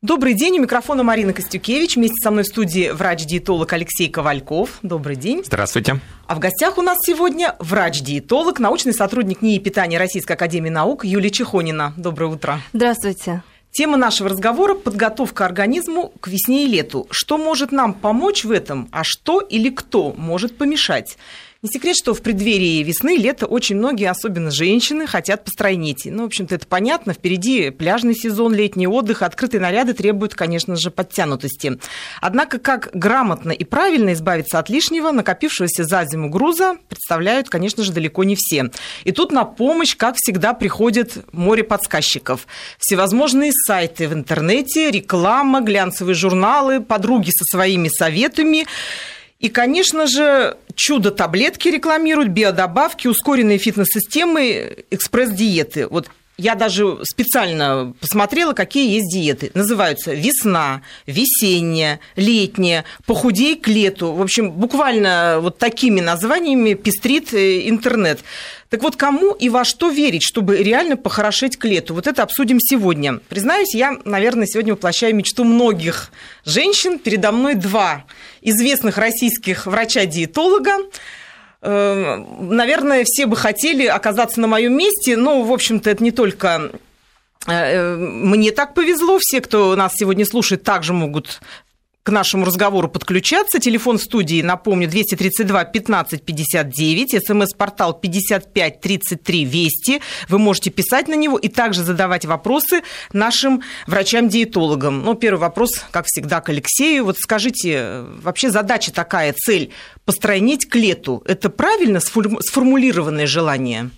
Добрый день, у микрофона Марина Костюкевич. Вместе со мной в студии врач-диетолог Алексей Ковальков. Добрый день. Здравствуйте. А в гостях у нас сегодня врач-диетолог, научный сотрудник НИИ питания Российской Академии Наук Юлия Чехонина. Доброе утро. Здравствуйте. Тема нашего разговора – подготовка организму к весне и лету. Что может нам помочь в этом, а что или кто может помешать? Не секрет, что в преддверии весны, лета очень многие, особенно женщины, хотят постройнеть. Ну, в общем-то, это понятно. Впереди пляжный сезон, летний отдых, открытые наряды требуют, конечно же, подтянутости. Однако, как грамотно и правильно избавиться от лишнего, накопившегося за зиму груза, представляют, конечно же, далеко не все. И тут на помощь, как всегда, приходит море подсказчиков. Всевозможные сайты в интернете, реклама, глянцевые журналы, подруги со своими советами – и, конечно же, чудо-таблетки рекламируют, биодобавки, ускоренные фитнес-системы, экспресс-диеты. Вот я даже специально посмотрела, какие есть диеты. Называются весна, весенняя, летняя, похудей к лету. В общем, буквально вот такими названиями пестрит э, интернет. Так вот, кому и во что верить, чтобы реально похорошеть к лету? Вот это обсудим сегодня. Признаюсь, я, наверное, сегодня воплощаю мечту многих женщин. Передо мной два известных российских врача-диетолога. Эм, наверное, все бы хотели оказаться на моем месте, но, в общем-то, это не только э, э, мне так повезло, все, кто нас сегодня слушает, также могут к нашему разговору подключаться. Телефон студии, напомню, 232 15 59, смс-портал 55 33 Вести. Вы можете писать на него и также задавать вопросы нашим врачам-диетологам. Ну, первый вопрос, как всегда, к Алексею. Вот скажите, вообще задача такая, цель постройнить к лету. Это правильно сформулированное желание?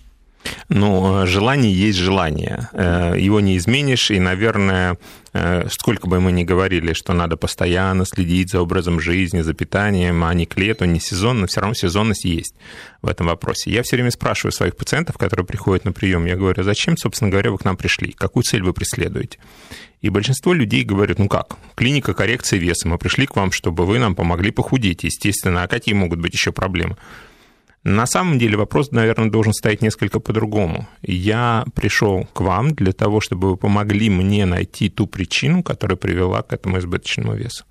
Ну, желание есть желание. Э, его не изменишь, и, наверное, э, сколько бы мы ни говорили, что надо постоянно следить за образом жизни, за питанием, а не к лету, не сезонно, все равно сезонность есть в этом вопросе. Я все время спрашиваю своих пациентов, которые приходят на прием, я говорю, зачем, собственно говоря, вы к нам пришли, какую цель вы преследуете? И большинство людей говорят, ну как, клиника коррекции веса, мы пришли к вам, чтобы вы нам помогли похудеть, естественно, а какие могут быть еще проблемы? На самом деле вопрос, наверное, должен стоять несколько по-другому. Я пришел к вам для того, чтобы вы помогли мне найти ту причину, которая привела к этому избыточному весу.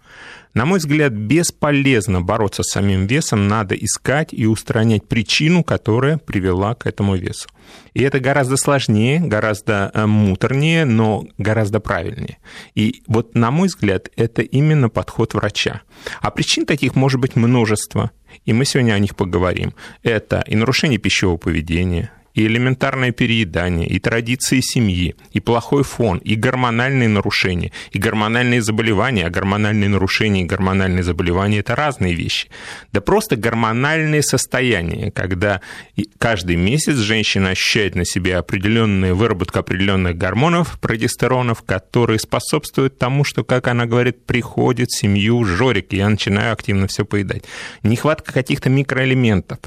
На мой взгляд, бесполезно бороться с самим весом, надо искать и устранять причину, которая привела к этому весу. И это гораздо сложнее, гораздо э, муторнее, но гораздо правильнее. И вот, на мой взгляд, это именно подход врача. А причин таких может быть множество, и мы сегодня о них поговорим. Это и нарушение пищевого поведения, и элементарное переедание, и традиции семьи, и плохой фон, и гормональные нарушения, и гормональные заболевания. А гормональные нарушения и гормональные заболевания – это разные вещи. Да просто гормональные состояния, когда каждый месяц женщина ощущает на себе определенную выработку определенных гормонов, прогестеронов, которые способствуют тому, что, как она говорит, приходит в семью жорик, и я начинаю активно все поедать. Нехватка каких-то микроэлементов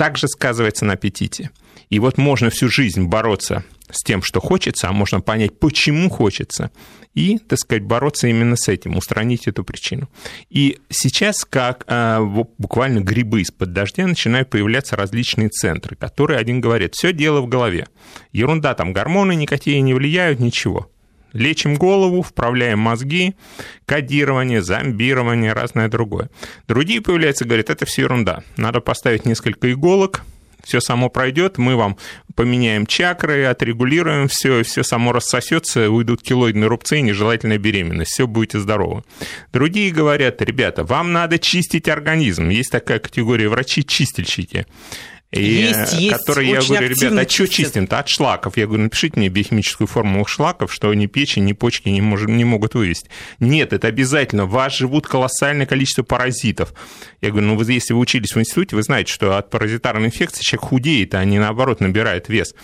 также сказывается на аппетите. И вот можно всю жизнь бороться с тем, что хочется, а можно понять, почему хочется, и, так сказать, бороться именно с этим, устранить эту причину. И сейчас, как а, буквально грибы из-под дождя, начинают появляться различные центры, которые один говорит, все дело в голове. Ерунда, там гормоны никакие не влияют, ничего. Лечим голову, вправляем мозги, кодирование, зомбирование, разное другое. Другие появляются, говорят, это все ерунда. Надо поставить несколько иголок, все само пройдет, мы вам поменяем чакры, отрегулируем все, все само рассосется, уйдут килоидные рубцы и нежелательная беременность, все будете здоровы. Другие говорят, ребята, вам надо чистить организм. Есть такая категория врачи-чистильщики. И, есть, есть. Которые я говорю, ребята, а что чистим-то? От шлаков. Я говорю, напишите мне биохимическую формулу шлаков, что ни печень, ни почки не, мож, не могут вывести. Нет, это обязательно. В вас живут колоссальное количество паразитов. Я говорю, ну вы, если вы учились в институте, вы знаете, что от паразитарной инфекции человек худеет, а не наоборот набирает вес.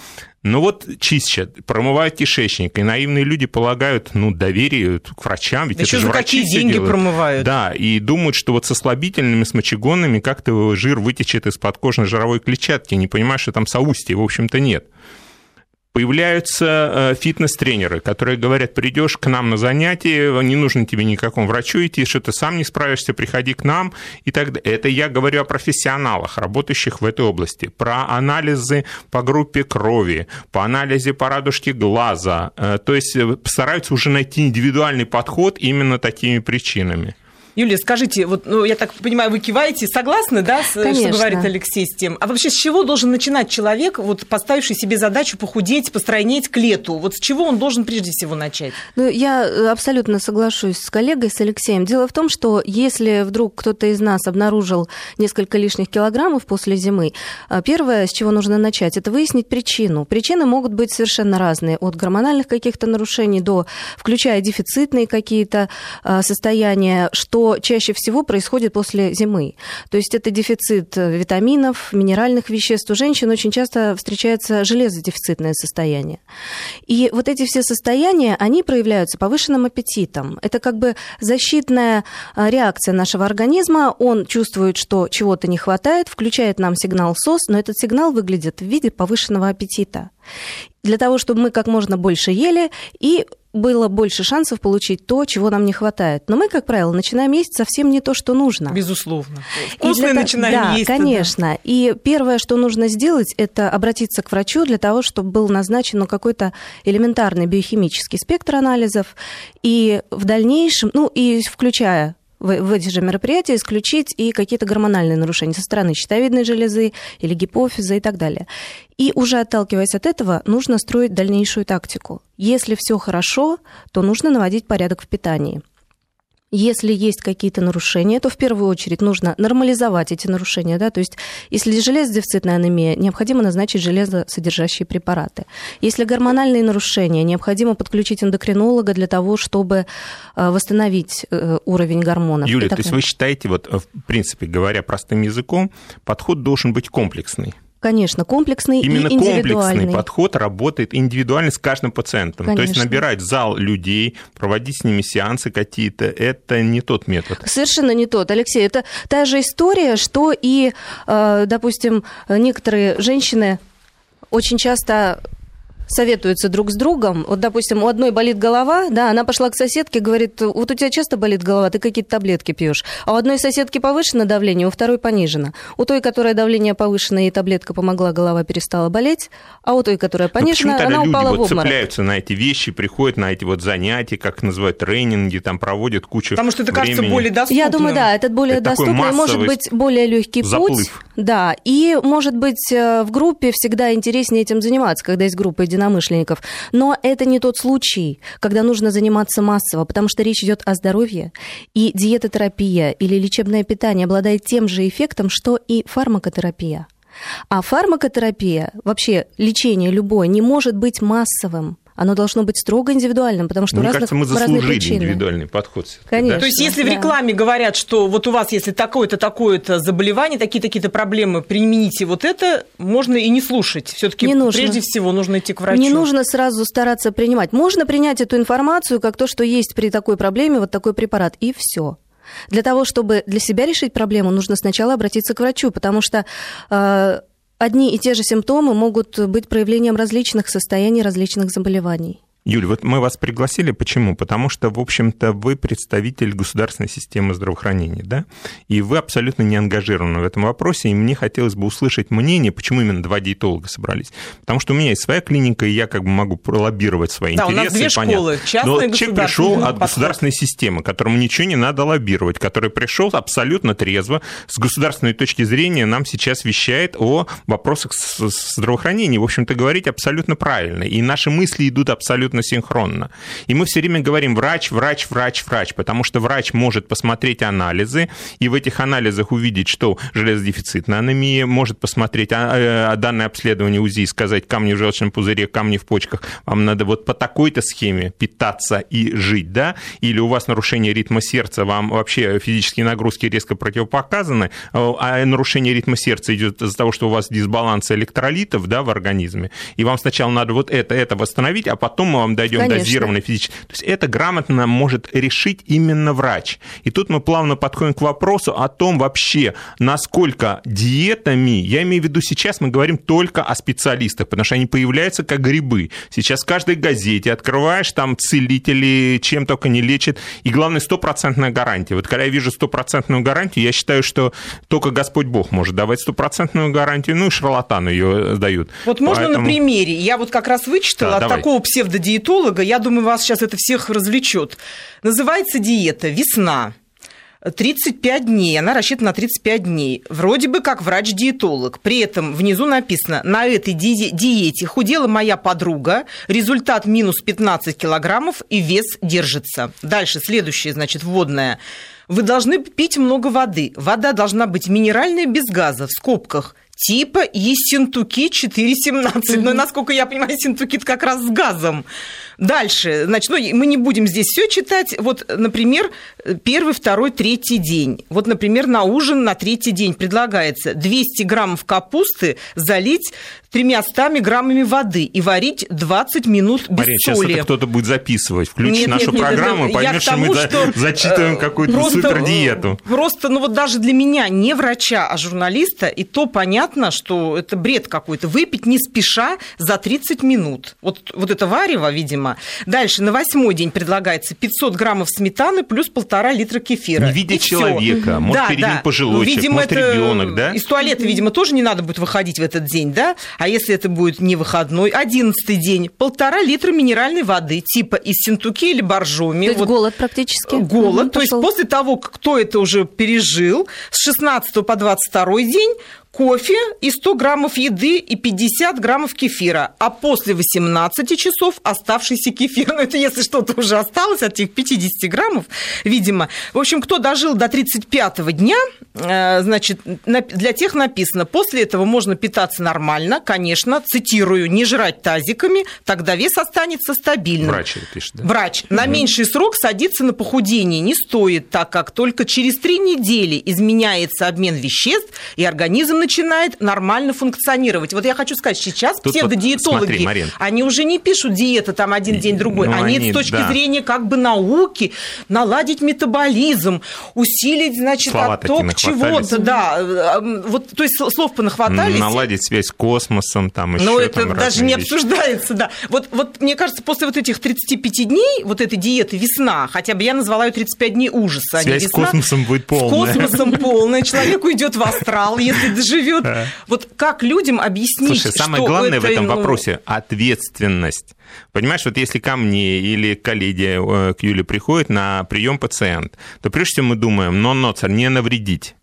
Ну вот чистят, промывают кишечник, и наивные люди полагают, ну, доверие к врачам, ведь да это же врачи какие деньги делают. промывают? Да, и думают, что вот со слабительными, с мочегонными как-то жир вытечет из подкожной жировой клетчатки, не понимая, что там соустья, в общем-то, нет. Появляются э, фитнес-тренеры, которые говорят, придешь к нам на занятие, не нужно тебе никакому врачу идти, что ты сам не справишься, приходи к нам. И так далее. Это я говорю о профессионалах, работающих в этой области. Про анализы по группе крови, по анализе по радужке глаза. Э, то есть э, стараются уже найти индивидуальный подход именно такими причинами. Юлия, скажите, вот, ну, я так понимаю, вы киваете, согласны, да, с, что говорит Алексей с тем? А вообще с чего должен начинать человек, вот, поставивший себе задачу похудеть, постройнеть к лету? Вот с чего он должен прежде всего начать? Ну, я э, абсолютно соглашусь с коллегой, с Алексеем. Дело в том, что если вдруг кто-то из нас обнаружил несколько лишних килограммов после зимы, э, первое, с чего нужно начать, это выяснить причину. Причины могут быть совершенно разные, от гормональных каких-то нарушений до, включая дефицитные какие-то э, состояния, что чаще всего происходит после зимы. То есть это дефицит э, витаминов, минеральных веществ. У женщин очень часто встречается железодефицитное состояние. И вот эти все состояния, они проявляются повышенным аппетитом. Это как бы защитная э, реакция нашего организма. Он чувствует, что чего-то не хватает, включает нам сигнал СОС, но этот сигнал выглядит в виде повышенного аппетита. Для того, чтобы мы как можно больше ели и было больше шансов получить то, чего нам не хватает. Но мы, как правило, начинаем есть совсем не то, что нужно. Безусловно. Вкусное для... начинаем да, есть. конечно. Да. И первое, что нужно сделать, это обратиться к врачу для того, чтобы был назначен ну, какой-то элементарный биохимический спектр анализов. И в дальнейшем, ну и включая в, в эти же мероприятия исключить и какие-то гормональные нарушения со стороны щитовидной железы или гипофиза и так далее. И уже отталкиваясь от этого, нужно строить дальнейшую тактику. Если все хорошо, то нужно наводить порядок в питании. Если есть какие-то нарушения, то в первую очередь нужно нормализовать эти нарушения. Да? То есть, если железодефицитная анемия, необходимо назначить железосодержащие препараты. Если гормональные нарушения, необходимо подключить эндокринолога для того, чтобы э, восстановить э, уровень гормонов. Юлия, то есть вы считаете, вот, в принципе говоря простым языком, подход должен быть комплексный? Конечно, комплексный Именно и индивидуальный. комплексный подход работает индивидуально с каждым пациентом. Конечно. То есть набирать зал людей, проводить с ними сеансы какие-то, это не тот метод. Совершенно не тот, Алексей. Это та же история, что и, э, допустим, некоторые женщины очень часто советуются друг с другом. Вот, допустим, у одной болит голова, да, она пошла к соседке, говорит, вот у тебя часто болит голова, ты какие-то таблетки пьешь. А у одной соседки повышено давление, у второй понижено. У той, которая давление повышено, ей таблетка помогла, голова перестала болеть, а у той, которая понижена, она люди упала вот в обморок. цепляются на эти вещи, приходят на эти вот занятия, как называют, тренинги, там проводят кучу Потому что это времени. кажется более доступным. Я думаю, да, этот более это доступный, может быть, более легкий путь. Да, и, может быть, э, в группе всегда интереснее этим заниматься, когда есть группа единомышленников. Но это не тот случай, когда нужно заниматься массово, потому что речь идет о здоровье. И диетотерапия или лечебное питание обладает тем же эффектом, что и фармакотерапия. А фармакотерапия, вообще лечение любое, не может быть массовым оно должно быть строго индивидуальным, потому что Мне у разных, кажется, мы заслужили индивидуальный подход. Конечно. Да? То есть, если да. в рекламе говорят, что вот у вас, если такое-то, такое-то заболевание, такие-то проблемы, примените вот это, можно и не слушать. Все-таки прежде всего нужно идти к врачу. Не нужно сразу стараться принимать. Можно принять эту информацию как то, что есть при такой проблеме вот такой препарат, и все. Для того, чтобы для себя решить проблему, нужно сначала обратиться к врачу, потому что э, одни и те же симптомы могут быть проявлением различных состояний, различных заболеваний. Юль, вот мы вас пригласили, почему? Потому что, в общем-то, вы представитель государственной системы здравоохранения, да? И вы абсолютно не ангажированы в этом вопросе, и мне хотелось бы услышать мнение, почему именно два диетолога собрались. Потому что у меня есть своя клиника, и я как бы могу пролоббировать свои да, интересы. у нас две школы, частная Но человек пришел от государственной системы, которому ничего не надо лоббировать, который пришел абсолютно трезво, с государственной точки зрения нам сейчас вещает о вопросах здравоохранения. В общем-то, говорить абсолютно правильно. И наши мысли идут абсолютно абсолютно синхронно. И мы все время говорим врач, врач, врач, врач, потому что врач может посмотреть анализы и в этих анализах увидеть, что железодефицитная анемия, может посмотреть а, а, данное обследование УЗИ и сказать камни в желчном пузыре, камни в почках, вам надо вот по такой-то схеме питаться и жить, да, или у вас нарушение ритма сердца, вам вообще физические нагрузки резко противопоказаны, а нарушение ритма сердца идет из-за того, что у вас дисбаланс электролитов, да, в организме, и вам сначала надо вот это, это восстановить, а потом вам дойдем Конечно. дозированной физически. То есть это грамотно может решить именно врач. И тут мы плавно подходим к вопросу о том вообще, насколько диетами, я имею в виду сейчас мы говорим только о специалистах, потому что они появляются как грибы. Сейчас в каждой газете открываешь, там целители чем только не лечат, и главное, стопроцентная гарантия. Вот когда я вижу стопроцентную гарантию, я считаю, что только Господь Бог может давать стопроцентную гарантию, ну и шарлатаны ее дают. Вот можно Поэтому- на примере. Я вот как раз вычитала Да, от давай. такого псевдодиетолога, я думаю, вас сейчас это всех развлечет. Называется диета «Весна». 35 дней, она рассчитана на 35 дней. Вроде бы как врач-диетолог. При этом внизу написано, на этой ди- диете худела моя подруга, результат минус 15 килограммов и вес держится. Дальше, следующее, значит, вводное. Вы должны пить много воды. Вода должна быть минеральная, без газа, в скобках. Типа Ессентуки 417. Но, насколько я понимаю, Ессентуки как раз с газом. Дальше, значит, ну, мы не будем здесь все читать. Вот, например, первый, второй, третий день. Вот, например, на ужин на третий день предлагается 200 граммов капусты залить 300 граммами воды и варить 20 минут без сейчас соли. это кто-то будет записывать. Включит Нет, нашу нет, нет, программу, это к что мы что, зачитываем э, какую-то супердиету. э, Просто, ну вот даже для меня, не врача, а журналиста, и то понятно, что это бред какой-то. Выпить не спеша за 30 минут. Вот, вот это варево, видимо. Дальше, на восьмой день предлагается 500 граммов сметаны плюс полтора литра кефира. Не видя И человека, может, Да, перед да. ним пожилой Ну, человек, видимо, может, это ребенок, да? Из туалета, видимо, тоже не надо будет выходить в этот день, да? А если это будет не выходной, одиннадцатый день, полтора литра минеральной воды, типа из Синтуки или Боржоми. То есть Вот голод практически. голод. Мгм, То есть пошёл. после того, как кто это уже пережил, с 16 по 22 день кофе и 100 граммов еды и 50 граммов кефира. А после 18 часов оставшийся кефир. Ну, это если что-то уже осталось от этих 50 граммов, видимо. В общем, кто дожил до 35 дня, э, значит, на- для тех написано, после этого можно питаться нормально, конечно, цитирую, не жрать тазиками, тогда вес останется стабильным. Врач это пишет, да? Врач. На меньший срок садиться на похудение не стоит, так как только через три недели изменяется обмен веществ, и организм начинает нормально функционировать. Вот я хочу сказать, сейчас Тут вот псевдодиетологи, смотри, Марин. они уже не пишут диета там один день другой, Ну, они, они, с точки да. зрения как бы науки наладить метаболизм, усилить, значит, Слова отток чего-то, да. Вот, то есть слов понахватались. Наладить связь с космосом, там еще Но это там даже не вещи. обсуждается, да. Вот, вот мне кажется, после вот этих 35 дней, вот этой диеты весна, хотя бы я назвала ее 35 дней ужаса, а Связь с весна. космосом будет С полная. космосом полная. Человек уйдет в астрал, если доживет. Вот как людям объяснить, Слушай, самое что главное в это, этом ну, вопросе – ответственность. Понимаешь, вот если ко мне или к коллеге э, к Юле приходит на прием пациент, то прежде всего мы думаем, но ноцер, не навредить.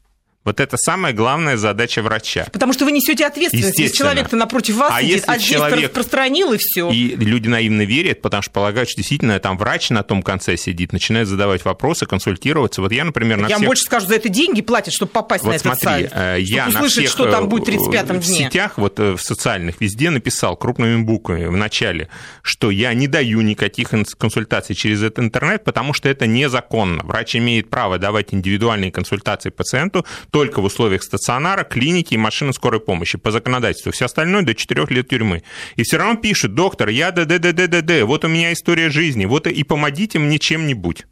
Вот это самая главная задача врача. Потому что вы несете ответственность. Если человек-то напротив вас А сидит, если а здесь человек- распространил, и все. И люди наивно верят, потому что полагают, что действительно там врач на том конце сидит, начинает задавать вопросы, консультироваться. Вот я, например, на Я вам всех... больше скажу, за это деньги платят, чтобы попасть на Вот этот смотри, сайт. э, я на услышать, всех что там э, будет в 35-м в дне. сетях, вот э, в социальных, везде написал крупными буквами в начале, что я не даю никаких консультаций через этот интернет, потому что это незаконно. Врач имеет право давать индивидуальные консультации пациенту только в условиях стационара, клиники и машины скорой помощи по законодательству. Все остальное до 4 лет тюрьмы. И все равно пишет, доктор, я ДДДДД, вот у меня история жизни, вот и помогите мне чем-нибудь.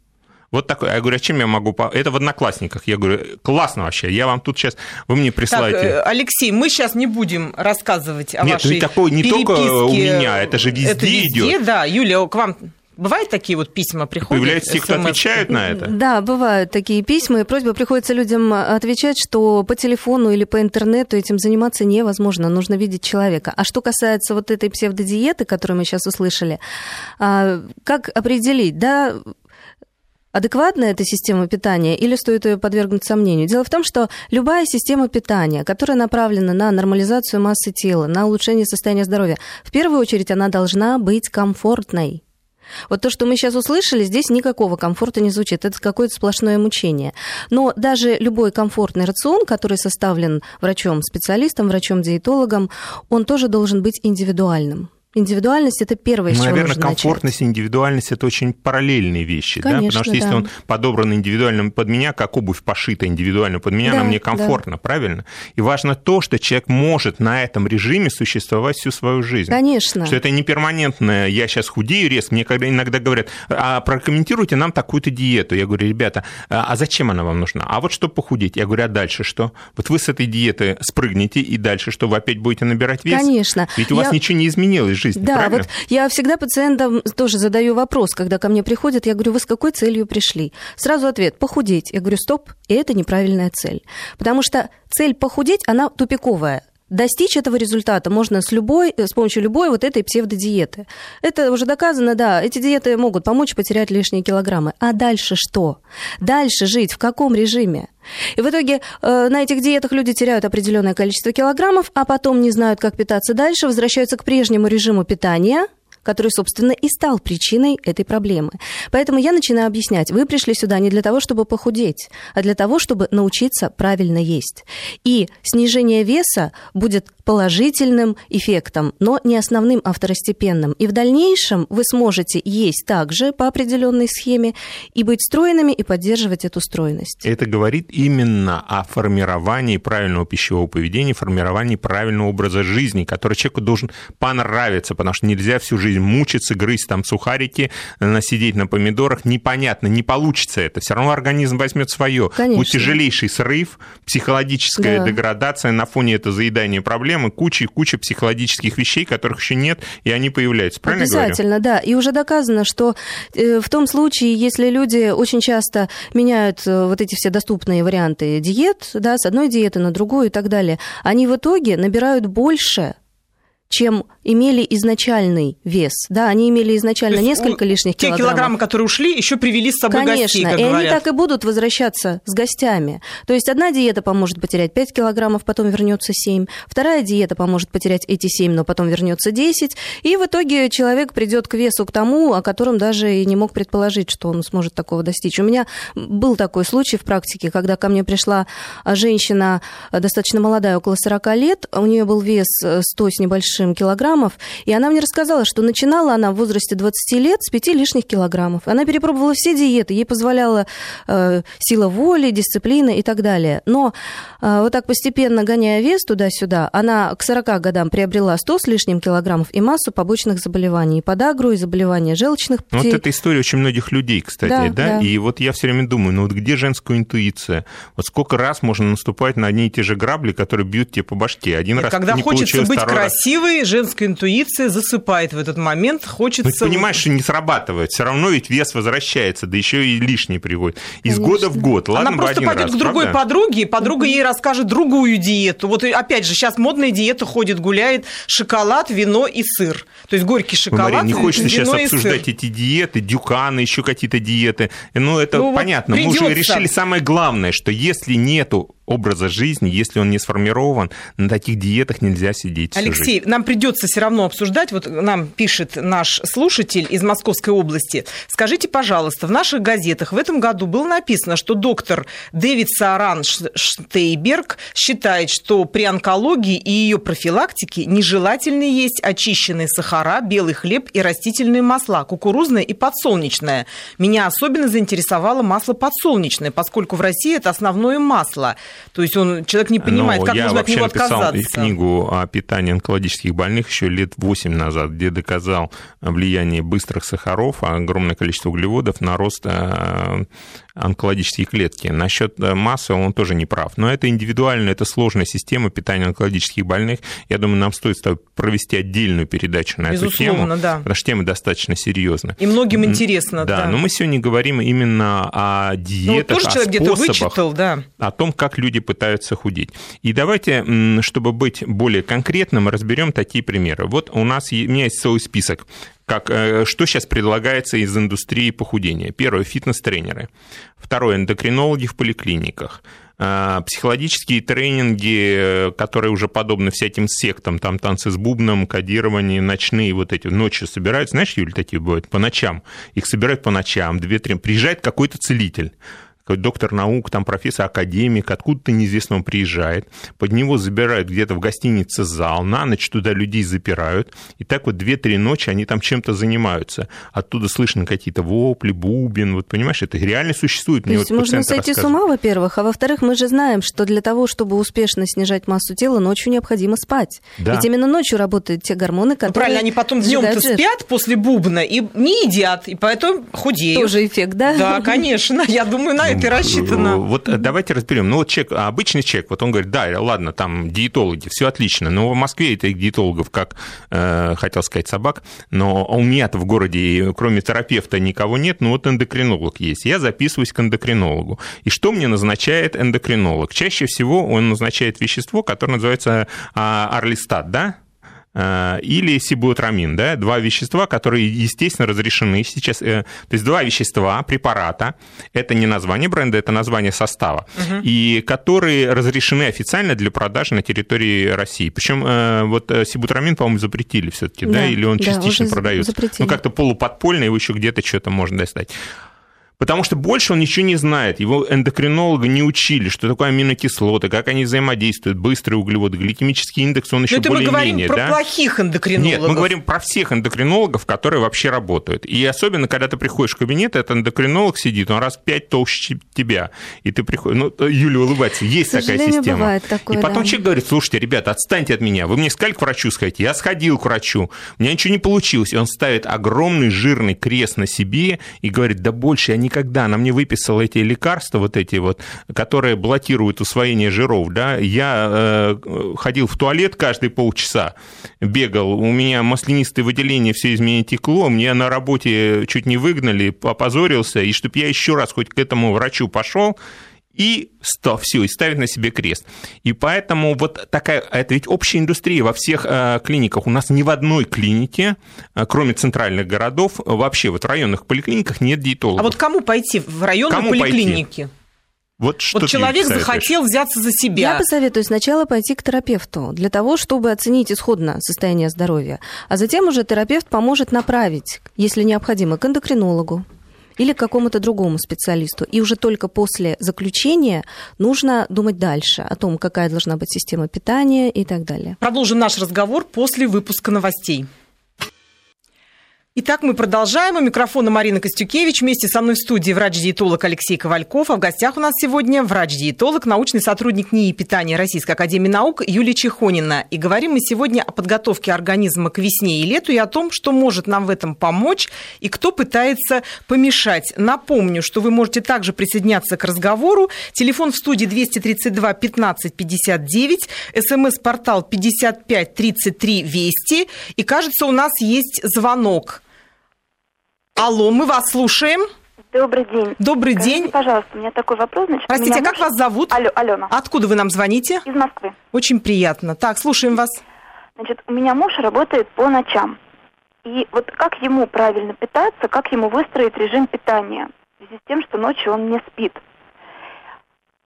Вот такой. Я говорю, а чем я могу... Это в Одноклассниках. Я говорю, классно вообще. Я вам тут сейчас... Вы мне Так, присылаете... э, Алексей, мы сейчас не будем рассказывать о Нет, вашей и такое не только у переписке. меня, это же везде это везде, идет. да. Юлия, к вам бывают такие вот письма приходят? Появляются те, кто отвечают на это. Да, бывают такие письма, и просьба приходится людям отвечать, что по телефону или по интернету этим заниматься невозможно, нужно видеть человека. А что касается вот этой псевдодиеты, которую мы сейчас услышали, а, как определить, да, адекватная эта система питания или стоит ее подвергнуть сомнению? Дело в том, что любая система питания, которая направлена на нормализацию массы тела, на улучшение состояния здоровья, в первую очередь она должна быть комфортной. Вот то, что мы сейчас услышали, здесь никакого комфорта не звучит. Это какое-то сплошное мучение. Но даже любой комфортный рацион, который составлен врачом-специалистом, врачом-диетологом, он тоже должен быть индивидуальным. Индивидуальность это первое, ну, с чего Наверное, нужно комфортность начать. и индивидуальность это очень параллельные вещи, Конечно, да? Потому что если да. он подобран индивидуально под меня, как обувь пошита индивидуально под меня, Да, она мне комфортно, да. правильно? И важно то, что человек может на этом режиме существовать всю свою жизнь. Конечно. Что это не перманентное, я сейчас худею резко. Мне когда иногда говорят, а прокомментируйте нам такую-то диету. Я говорю, ребята, а зачем она вам нужна? А вот чтобы похудеть. Я говорю, а дальше что? Вот вы с этой диеты спрыгнете, и дальше что, вы опять будете набирать вес? Конечно. Ведь у вас Я- ничего не изменилось жизни, Да, правильно? вот я всегда пациентам тоже задаю вопрос, когда ко мне приходят, я говорю, вы с какой целью пришли? Сразу ответ, похудеть. Я говорю, стоп, и это неправильная цель. Потому что цель похудеть, она тупиковая. Достичь этого результата можно с, любой, с помощью любой вот этой псевдодиеты. Это уже доказано, да, эти диеты могут помочь потерять лишние килограммы. А дальше что? Дальше жить в каком режиме? И в итоге э, на этих диетах люди теряют определенное количество килограммов, а потом не знают, как питаться дальше, возвращаются к прежнему режиму питания, который, собственно, и стал причиной этой проблемы. Поэтому я начинаю объяснять, вы пришли сюда не для того, чтобы похудеть, а для того, чтобы научиться правильно есть. И снижение веса будет положительным эффектом, но не основным, а второстепенным. И в дальнейшем вы сможете есть также по определенной схеме и быть стройными и поддерживать эту стройность. Это говорит именно о формировании правильного пищевого поведения, формировании правильного образа жизни, который человеку должен понравиться, потому что нельзя всю жизнь мучиться, грызть там сухарики, насидеть на помидорах. Непонятно, не получится это. Все равно организм возьмет свое. Конечно. Будет тяжелейший срыв, психологическая Да. деградация на фоне этого заедания проблемы, куча и куча психологических вещей, которых еще нет, и они появляются. Правильно я говорю? Обязательно, да. И уже доказано, что э, в том случае, если люди очень часто меняют э, вот эти все доступные варианты диет, да, с одной диеты на другую и так далее, они в итоге набирают больше, чем имели изначальный вес. Да, они имели изначально несколько у- лишних Те килограммов. килограммы, которые ушли, еще привели с собой Конечно, гостей, как и они говорят. так и будут возвращаться с гостями. То есть одна диета поможет потерять 5 килограммов, потом вернется 7. Вторая диета поможет потерять эти 7, но потом вернется 10. И в итоге человек придет к весу к тому, о котором даже и не мог предположить, что он сможет такого достичь. У меня был такой случай в практике, когда ко мне пришла женщина а, достаточно молодая, около 40 лет. У нее был вес э, 100 с небольшим килограммов. И она мне рассказала, что начинала она в возрасте 20 лет с 5 лишних килограммов. Она перепробовала все диеты, ей позволяла э, сила воли, дисциплина и так далее. Но э, вот так постепенно гоняя вес туда-сюда, она к 40 годам приобрела 100 с лишним килограммов и массу побочных заболеваний. И подагру, и заболевания желчных Ну, Вот путей. это история очень многих людей, кстати, да, Да, да. И вот я все время думаю, ну вот где женская интуиция? Вот сколько раз можно наступать на одни и те же грабли, которые бьют тебе по башке? Один раз Когда не хочется получилось, быть второй красивой, женская интуиция засыпает в этот момент. Хочется... Ну, ты понимаешь, что не срабатывает. Все равно ведь вес возвращается, да еще и лишний приводит. Из Конечно. года в год. Ладно Она просто пойдет раз, к другой правда? подруге, и подруга ей расскажет другую диету. Вот опять же, сейчас модная диета ходит, гуляет шоколад, вино и сыр. То есть горький Ой, шоколад, Мария, не хочется сейчас вино и обсуждать сыр. эти диеты, дюканы, еще какие-то диеты. Ну, это Ну, вот понятно. Мы уже решили самое главное, что если нету образа жизни, если он не сформирован, на таких диетах нельзя сидеть Алексей, жизнь. нам придется все равно обсуждать. Вот нам пишет наш слушатель из Московской области. Скажите, пожалуйста, в наших газетах в этом году было написано, что доктор Дэвид Сааран Штейберг считает, что при онкологии и ее профилактике нежелательно есть очищенные сахара, белый хлеб и растительные масла, кукурузное и подсолнечное. Меня особенно заинтересовало масло подсолнечное, поскольку в России это основное масло. То есть он, человек не понимает, Ну, как я можно от вообще него написал отказаться. книгу о питании онкологических больных еще лет 8 назад, где доказал влияние быстрых сахаров, огромное количество углеводов на рост э, онкологические клетки. Насчет э, массы он тоже не прав. Но это индивидуально, это сложная система питания онкологических больных. Я думаю, нам стоит провести отдельную передачу на эту тему. Безусловно, да. Потому что тема достаточно серьезная. И многим интересно, да. Да, но мы сегодня говорим именно о Ну, вот диетах, тоже о способах вычитал, да. о том, как люди пытаются худеть. И давайте, чтобы быть более конкретным, разберем такие примеры. Вот у нас у меня есть целый список, как, э, что сейчас предлагается из индустрии похудения. Первое – фитнес-тренеры. Второе – эндокринологи в поликлиниках. А, Психологические тренинги, э, которые уже подобны всяким сектам, там танцы с бубном, кодирование, ночные вот эти, ночью собирают, знаешь, Юль, такие бывают, по ночам. Их собирают по ночам, две-три. Приезжает какой-то целитель, доктор наук, там профессор, академик, откуда-то неизвестно он приезжает, под него забирают где-то в гостинице зал, на ночь туда людей запирают, и так вот две-три ночи они там чем-то занимаются. Оттуда слышно какие-то вопли, бубен, вот понимаешь, это реально существует. То Мне есть вот можно сойти с ума, во-первых, а во-вторых, мы же знаем, что для того, чтобы успешно снижать массу тела, ночью необходимо спать. Да. Ведь именно ночью работают те гормоны, ну, которые... Ну, правильно, они потом днем-то спят после бубна и не едят, и поэтому худеют. Тоже эффект, да? Да, конечно. Я думаю, на это и рассчитано. Вот давайте разберем. Ну, вот человек, обычный человек, вот он говорит, да, ладно, там диетологи, все отлично, но в Москве этих диетологов, как э, хотел сказать, собак, но у меня-то в городе, кроме терапевта, никого нет, ну вот эндокринолог есть. Я записываюсь к эндокринологу. И что мне назначает эндокринолог? Чаще всего он назначает вещество, которое называется а, арлистат, да? Э, или сибутрамин, да, два вещества, которые, естественно, разрешены сейчас. Э, то есть два вещества, препарата, это не название бренда, это название состава, угу. и которые разрешены официально для продажи на территории России. Причем э, вот сибутрамин, по-моему, запретили все-таки, да, да, или он частично да, продается. Запретили. Ну, как-то полуподпольно, его еще где-то что-то можно достать. Потому что больше он ничего не знает. Его эндокринолога не учили, что такое аминокислоты, как они взаимодействуют, быстрые углеводы, гликемический индекс, он еще более-менее. мы говорим про да? плохих эндокринологов. Нет, мы говорим про всех эндокринологов, которые вообще работают. И особенно, когда ты приходишь в кабинет, этот эндокринолог сидит, он раз в пять толще тебя. И ты приходишь... Ну, Юля улыбается. Есть такая система. Такое, и потом да. человек говорит, слушайте, ребята, отстаньте от меня. Вы мне сказали к врачу сходить. Я сходил к врачу. У меня ничего не получилось. И он ставит огромный жирный крест на себе и говорит, да больше я никогда, на мне выписал эти лекарства, вот эти вот, которые блокируют усвоение жиров, да, я э, ходил в туалет каждые полчаса, бегал, у меня маслянистое выделение, все из меня текло, мне на работе чуть не выгнали, опозорился, и чтобы я еще раз хоть к этому врачу пошел, и стоп, все, и ставит на себе крест. И поэтому вот такая, это ведь общая индустрия во всех э, клиниках. У нас ни в одной клинике, э, кроме центральных городов, вообще вот в районных поликлиниках нет диетологов. А вот кому пойти в районную поликлинике? Вот, что вот человек захотел взяться за себя. Я посоветую сначала пойти к терапевту для того, чтобы оценить исходно состояние здоровья, а затем уже терапевт поможет направить, если необходимо, к эндокринологу, или к какому-то другому специалисту. И уже только после заключения нужно думать дальше о том, какая должна быть система питания и так далее. Продолжим наш разговор после выпуска новостей. Итак, мы продолжаем. У микрофона Марина Костюкевич. Вместе со мной в студии врач-диетолог Алексей Ковальков. А в гостях у нас сегодня врач-диетолог, научный сотрудник НИИ питания Российской Академии Наук Юлия Чехонина. И говорим мы сегодня о подготовке организма к весне и лету и о том, что может нам в этом помочь и кто пытается помешать. Напомню, что вы можете также присоединяться к разговору. Телефон в студии 232 15 59, смс-портал 55 33 Вести. И кажется, у нас есть звонок. Алло, мы вас слушаем. Добрый день. Добрый Скажите, день. пожалуйста, у меня такой вопрос. Значит, Простите, а как муж... вас зовут? Алло, Алена. Откуда вы нам звоните? Из Москвы. Очень приятно. Так, слушаем вас. Значит, у меня муж работает по ночам. И вот как ему правильно питаться, как ему выстроить режим питания в связи с тем, что ночью он не спит?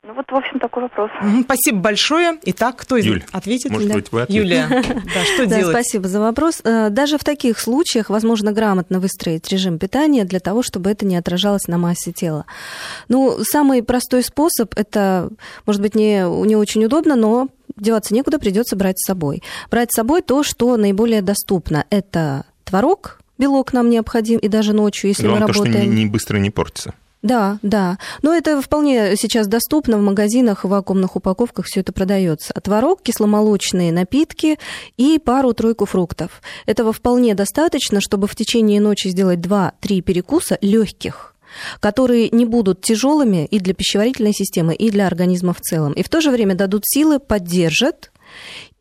Ну вот, в общем, такой вопрос. Спасибо большое. Итак, кто из Юль, ответит? Может быть, вы ответите? Юлия, да, что делать? Спасибо за вопрос. Э, даже в таких случаях возможно грамотно выстроить режим питания для того, чтобы это не отражалось на массе тела. Ну, самый простой способ, это, может быть, не, не очень удобно, но деваться некуда, придется брать с собой. Брать с собой то, что наиболее доступно. Это творог, белок нам необходим, и даже ночью, если Главное мы работаем. то, что не, не быстро не портится. Да, да. Но это вполне сейчас доступно в магазинах, в вакуумных упаковках все это продается. Творог, кисломолочные напитки и пару-тройку фруктов. Этого вполне достаточно, чтобы в течение ночи сделать 2-3 перекуса легких которые не будут тяжелыми и для пищеварительной системы, и для организма в целом. И в то же время дадут силы, поддержат,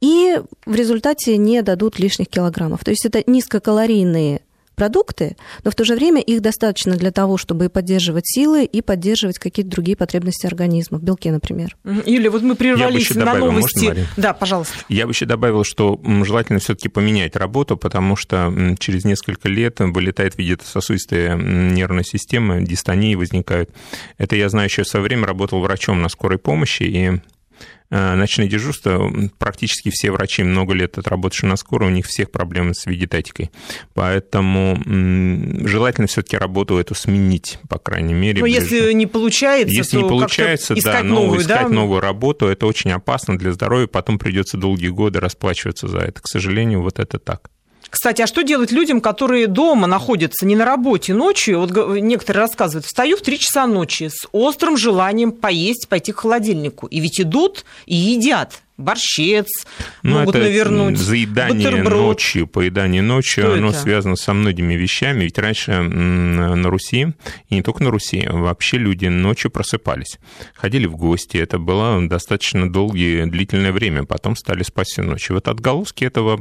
и в результате не дадут лишних килограммов. То есть это низкокалорийные продукты, но в то же время их достаточно для того, чтобы и поддерживать силы, и поддерживать какие-то другие потребности организма, в белке, например. Юлия, вот мы прервались на добавил, новости. Можно, да, пожалуйста. Я бы еще добавил, что желательно все-таки поменять работу, потому что через несколько лет вылетает вегетососудистая нервная система, дистонии возникают. Это я знаю еще со временем, работал врачом на скорой помощи, и ночные дежурства, практически все врачи, много лет отработавшие на скорой, у них всех проблемы с вегетатикой. Поэтому желательно все-таки работу эту сменить, по крайней мере. Но если не получается, если то не получается, искать да, новую, новую, искать да? новую работу, это очень опасно для здоровья, потом придется долгие годы расплачиваться за это. К сожалению, вот это так. Кстати, а что делать людям, которые дома находятся, не на работе ночью? Вот некоторые рассказывают, встаю в 3 часа ночи с острым желанием поесть, пойти к холодильнику. И ведь идут и едят борщец ну, могут это навернуть, заедание бутерброд. ночью, поедание ночью, Что оно это? связано со многими вещами. Ведь раньше на Руси, и не только на Руси, вообще люди ночью просыпались, ходили в гости. Это было достаточно долгие, длительное время. Потом стали спать всю ночь. И вот отголоски этого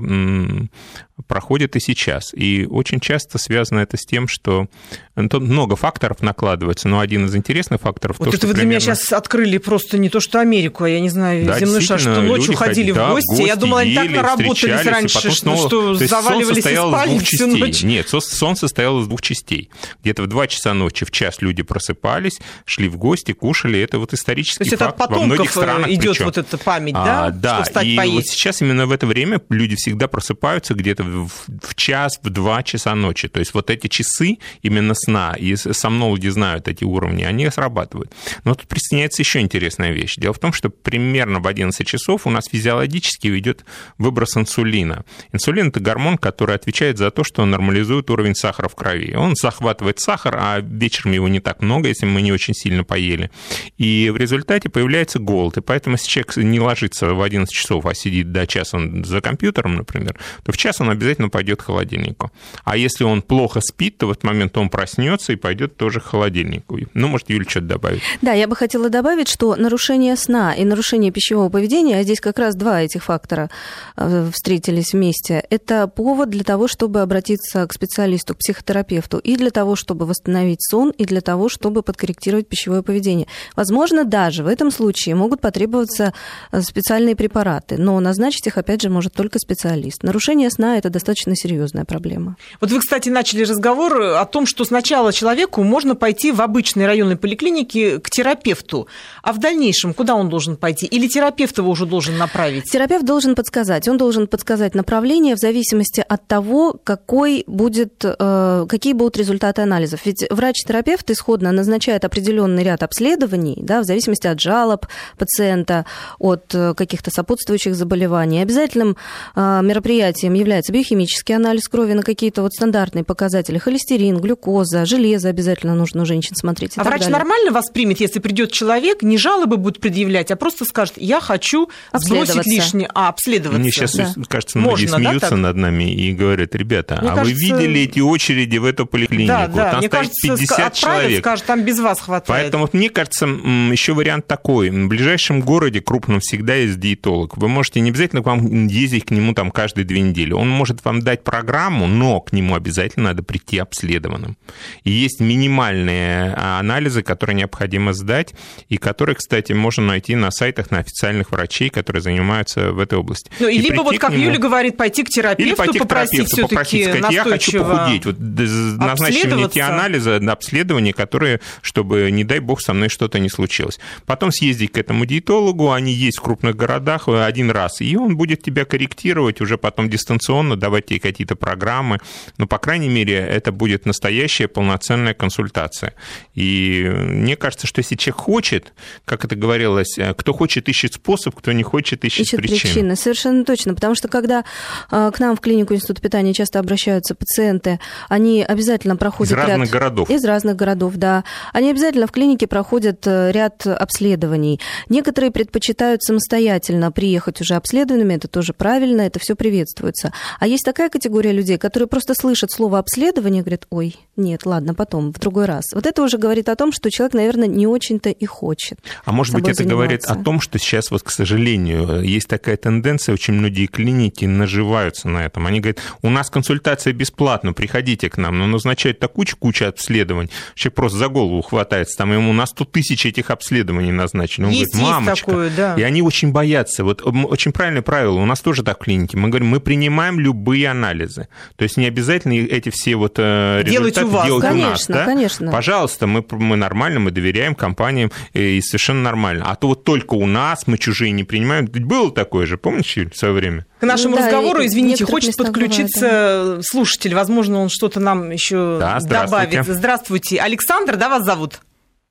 проходят и сейчас. И очень часто связано это с тем, что тут много факторов накладывается, но один из интересных факторов... Вот то, это что вы для меня примерно- сейчас открыли просто не то что Америку, а я не знаю, Да, земной шар, что ночью ходили ходили, в да, гости. Я думала, они так наработались раньше, снова- что То заваливались состоял из двух всю частей. ночь. Нет, сон- состоял из двух частей. Где-то в 2 часа ночи, в час люди просыпались, шли в гости, кушали. Это вот исторический То есть это от факт во многих потомков э, странах идет причем. вот эта память, А, да? да, Что встать и вот поесть. сейчас именно в это время люди всегда просыпаются где-то в, в час, в два часа ночи. То есть вот эти часы именно сна, и сомнологи знают эти уровни, они срабатывают. Но тут присоединяется еще интересная вещь. Дело в том, что примерно в 11 часов у нас физиологически идет выброс инсулина. Инсулин – это гормон, который отвечает за то, что нормализует уровень сахара в крови. Он захватывает сахар, а вечером его не так много, если мы не очень сильно поели. И в результате появляется голод. И поэтому, если человек не ложится в 11 часов, а сидит до часа за компьютером, например, то в час он обязательно пойдет к холодильнику. А если он плохо спит, то в этот момент он проснется и пойдет тоже к холодильнику. Ну, может, Юля что-то добавить. Да, я бы хотела добавить, что нарушение сна и нарушение пищевого поведения, а здесь как раз два этих фактора э, встретились вместе, это повод для того, чтобы обратиться к специалисту, к психотерапевту, и для того, чтобы восстановить сон, и для того, чтобы подкорректировать пищевое поведение. Возможно, даже в этом случае могут потребоваться э, специальные препараты, но назначить их, опять же, может только специалист. Нарушение сна – это достаточно серьезная проблема. Вот вы, кстати, начали разговор о том, что сначала человеку можно пойти в обычной районной поликлинике к терапевту, а в дальнейшем куда он должен пойти? Или терапевт его уже должен направить? Терапевт должен подсказать. Он должен подсказать направление в зависимости от того, какой будет, э, какие будут результаты анализов. Ведь врач-терапевт исходно назначает определенный ряд обследований, да, в зависимости от жалоб пациента, от э, каких-то сопутствующих заболеваний. Обязательным э, мероприятием является биохимический анализ крови на какие-то вот стандартные показатели. Холестерин, глюкоза, железо обязательно нужно у женщин смотреть. и А так врач далее. нормально воспримет, если придет человек, не жалобы будет предъявлять, а просто скажет, я хочу сбросить лишнее, а обследоваться. Мне сейчас, да. кажется, многие Можно, да, смеются так? над нами и говорят, ребята, Мне а кажется, вы видели эти очереди в эту поликлинику? Да, да, Там мне стоит кажется, 50 отправят, человек. скажут, там без вас хватает. Поэтому, мне кажется, еще вариант такой. В ближайшем городе крупном всегда есть диетолог. Вы можете не обязательно к вам ездить к нему там каждые две недели. Он может вам дать программу, но к нему обязательно надо прийти обследованным. И есть минимальные а, анализы, которые необходимо сдать, и которые, кстати, можно найти на сайтах на официальных врачей, которые занимаются в этой области. Ну, и И либо вот, как нему- Юля говорит, пойти к терапевту, или пойти к попросить терапевту, все-таки попросить, сказать, я хочу похудеть. Вот назначьте мне те анализы, на обследование, которые, чтобы, не дай бог, со мной что-то не случилось. Потом съездить к этому диетологу, они есть в крупных городах э, один раз, и он будет тебя корректировать уже потом дистанционно, давать тебе какие-то программы. Но, по крайней мере, это будет настоящая полноценная консультация. И мне кажется, что если человек хочет, как это говорилось, э, кто хочет, ищет способ, кто не хочет, ищет, ищет причину. причины. Совершенно точно. Потому что когда э, к нам в клинику Института питания часто обращаются пациенты, они обязательно проходят Из разных ряд... городов. Из разных городов, да. Они обязательно в клинике проходят э, ряд обследований. Некоторые предпочитают самостоятельно приехать уже обследованными, это тоже правильно, это все приветствуется. А есть такая категория людей, которые просто слышат слово обследование говорят, ой, нет, ладно, потом, в другой раз. Вот это уже говорит о том, что человек, наверное, не очень-то и хочет. А может быть, это говорит о заниматься. том, что сейчас вот, к сожалению, есть такая тенденция, очень многие клиники наживаются на этом. Они говорят, у нас консультация бесплатна, приходите к нам, но назначают такую кучу обследований, человек просто за голову хватается, там ему на 100 тысяч этих обследований назначено. Он есть, говорит, мамочка. Такое, да. И они очень боятся. Вот очень правильное правило, у нас тоже так в клинике. Мы говорим, мы принимаем любые анализы. То есть не обязательно эти все вот э, результаты делать у, вас. Делать конечно, у нас. Да? Конечно. Пожалуйста, мы, мы нормально, мы доверяем компаниям, и совершенно нормально. А то вот только у нас мы чужие не принимаем. Ведь было такое же, помнишь, Юль, в свое время? К нашему да, разговору, извините, хочет подключиться бывает, да. слушатель. Возможно, он что-то нам еще да, здравствуйте. добавит. Здравствуйте. Александр, да, вас зовут?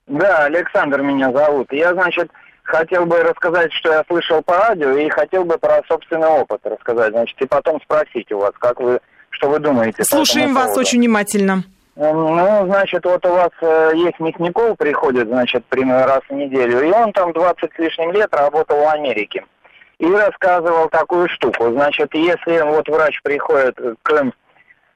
Да, Александр меня зовут. Я, значит, хотел бы рассказать, что я слышал по радио, и хотел бы про собственный опыт рассказать. Значит, и потом спросить у вас, как вы, что вы думаете. Слушаем вас очень внимательно. Ну, значит, вот у вас э, есть Ник Никол, приходит, значит, примерно раз в неделю, и он там 20 с лишним лет работал в Америке. И рассказывал такую штуку. Значит, если вот врач приходит к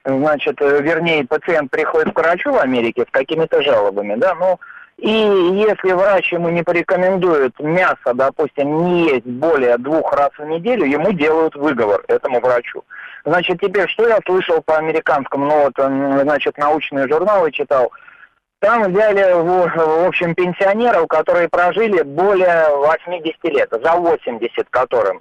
значит, э, вернее, пациент приходит к врачу в Америке с какими-то жалобами, да, ну, и если врач ему не порекомендует мясо, допустим, не есть более двух раз в неделю, ему делают выговор этому врачу. Значит, теперь, что я слышал по американскому, ну вот, значит, научные журналы читал, там взяли, в, в общем, пенсионеров, которые прожили более 80 лет, за 80 которым,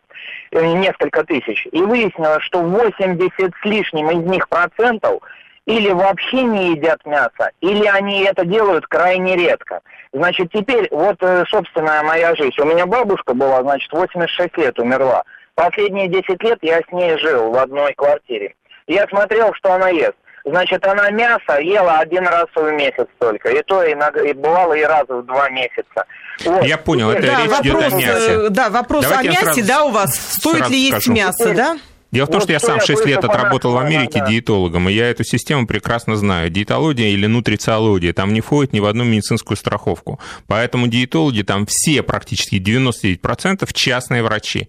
э, несколько тысяч. И выяснилось, что 80 с лишним из них процентов – или вообще не едят мясо, или они это делают крайне редко. Значит, теперь вот, э, собственная моя жизнь. У меня бабушка была, значит, 86 лет умерла. Последние 10 лет я с ней жил в одной квартире. Я смотрел, что она ест. Значит, она мясо ела один раз в месяц только. И то иногда, и бывало и раз в два месяца. Вот. Я понял, это да, речь вопрос, идет о мясе. Э, да, вопрос Давайте о мясе, сразу, да, у вас. Стоит ли есть скажу. мясо, да? Дело в том, что я сам 6 лет отработал в Америке диетологом, и я эту систему прекрасно знаю. Диетология или нутрициология там не входит ни в одну медицинскую страховку. Поэтому диетологи там все, практически 99% частные врачи.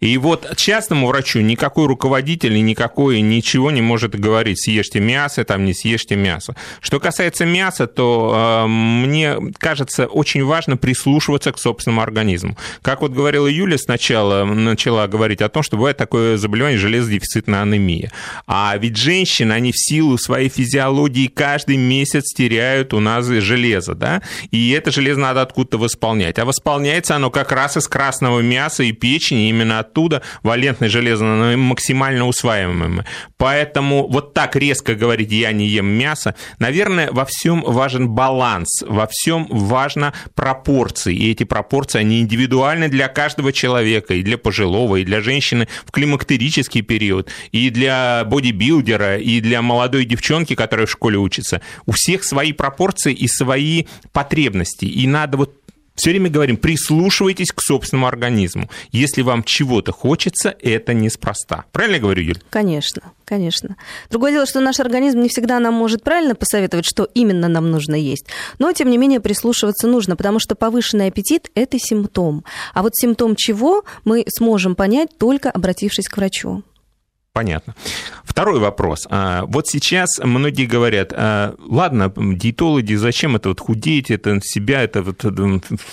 И вот частному врачу никакой руководитель и никакой ничего не может говорить, съешьте мясо, там не съешьте мясо. Что касается мяса, то э, мне кажется очень важно прислушиваться к собственному организму. Как вот говорила Юля сначала, начала говорить о том, что бывает такое заболевание железодефицитная анемия. А ведь женщины, они в силу своей физиологии каждый месяц теряют у нас железо, да, и это железо надо откуда-то восполнять. А восполняется оно как раз из красного мяса и печени, именно оттуда валентное железо оно максимально усваиваемое. Поэтому вот так резко говорить «я не ем мясо», наверное, во всем важен баланс, во всем важно пропорции, и эти пропорции, они индивидуальны для каждого человека, и для пожилого, и для женщины в климактерическом студенческий период, и для бодибилдера, и для молодой девчонки, которая в школе учится. У всех свои пропорции и свои потребности. И надо вот все время говорим, прислушивайтесь к собственному организму. Если вам чего-то хочется, это неспроста. Правильно я говорю, Юль? Конечно, конечно. Другое дело, что наш организм не всегда нам может правильно посоветовать, что именно нам нужно есть. Но, тем не менее, прислушиваться нужно, потому что повышенный аппетит – это симптом. А вот симптом чего мы сможем понять, только обратившись к врачу. Понятно. Второй вопрос. А, вот сейчас многие говорят, а, ладно, диетологи, зачем это вот худеть, это себя, это вот